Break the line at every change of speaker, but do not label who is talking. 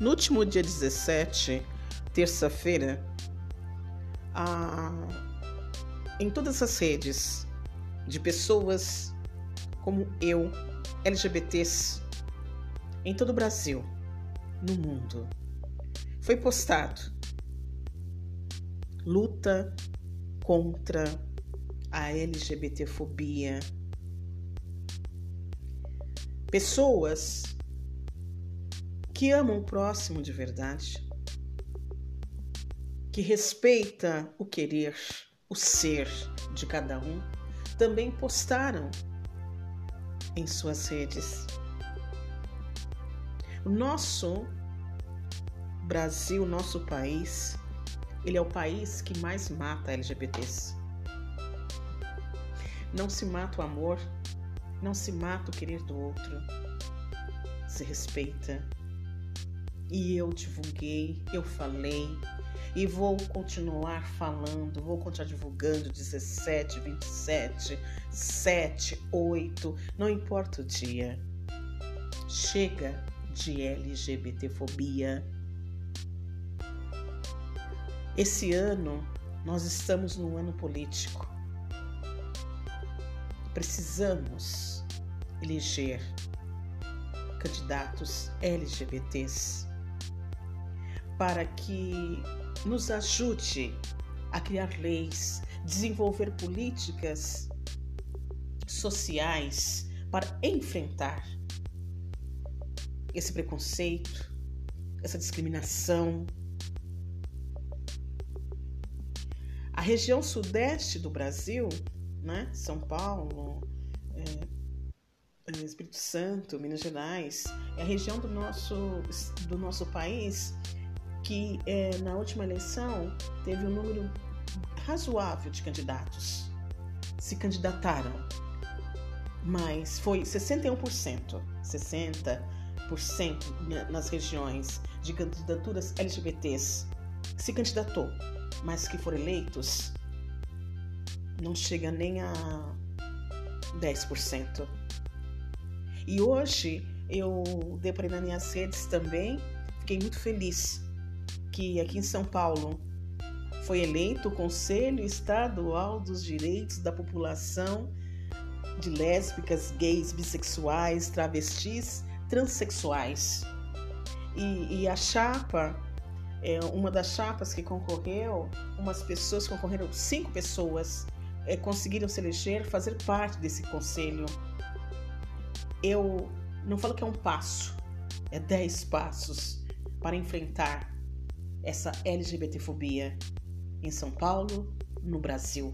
No último dia 17, terça-feira, em todas as redes de pessoas como eu, LGBTs, em todo o Brasil, no mundo, foi postado luta contra a LGBTfobia. Pessoas que amam o próximo de verdade, que respeita o querer, o ser de cada um, também postaram em suas redes. O nosso Brasil, nosso país, ele é o país que mais mata LGBTs. Não se mata o amor, não se mata o querer do outro. Se respeita, e eu divulguei, eu falei e vou continuar falando, vou continuar divulgando 17, 27, 7, 8, não importa o dia. Chega de LGBTfobia. Esse ano nós estamos num ano político. Precisamos eleger candidatos LGBTs para que nos ajude a criar leis, desenvolver políticas sociais para enfrentar esse preconceito, essa discriminação. A região sudeste do Brasil, né, São Paulo, é, é Espírito Santo, Minas Gerais, é a região do nosso, do nosso país que é, na última eleição teve um número razoável de candidatos se candidataram, mas foi 61%, 60% nas regiões de candidaturas LGBTs se candidatou, mas que foram eleitos não chega nem a 10%. E hoje eu deparei nas minhas redes também, fiquei muito feliz que aqui em São Paulo foi eleito o Conselho Estadual dos Direitos da População de Lésbicas, Gays, Bissexuais, Travestis, Transsexuais. E, e a chapa, é, uma das chapas que concorreu, umas pessoas concorreram, cinco pessoas é, conseguiram se eleger, fazer parte desse conselho. Eu não falo que é um passo, é dez passos para enfrentar essa LGBTfobia em São Paulo, no Brasil.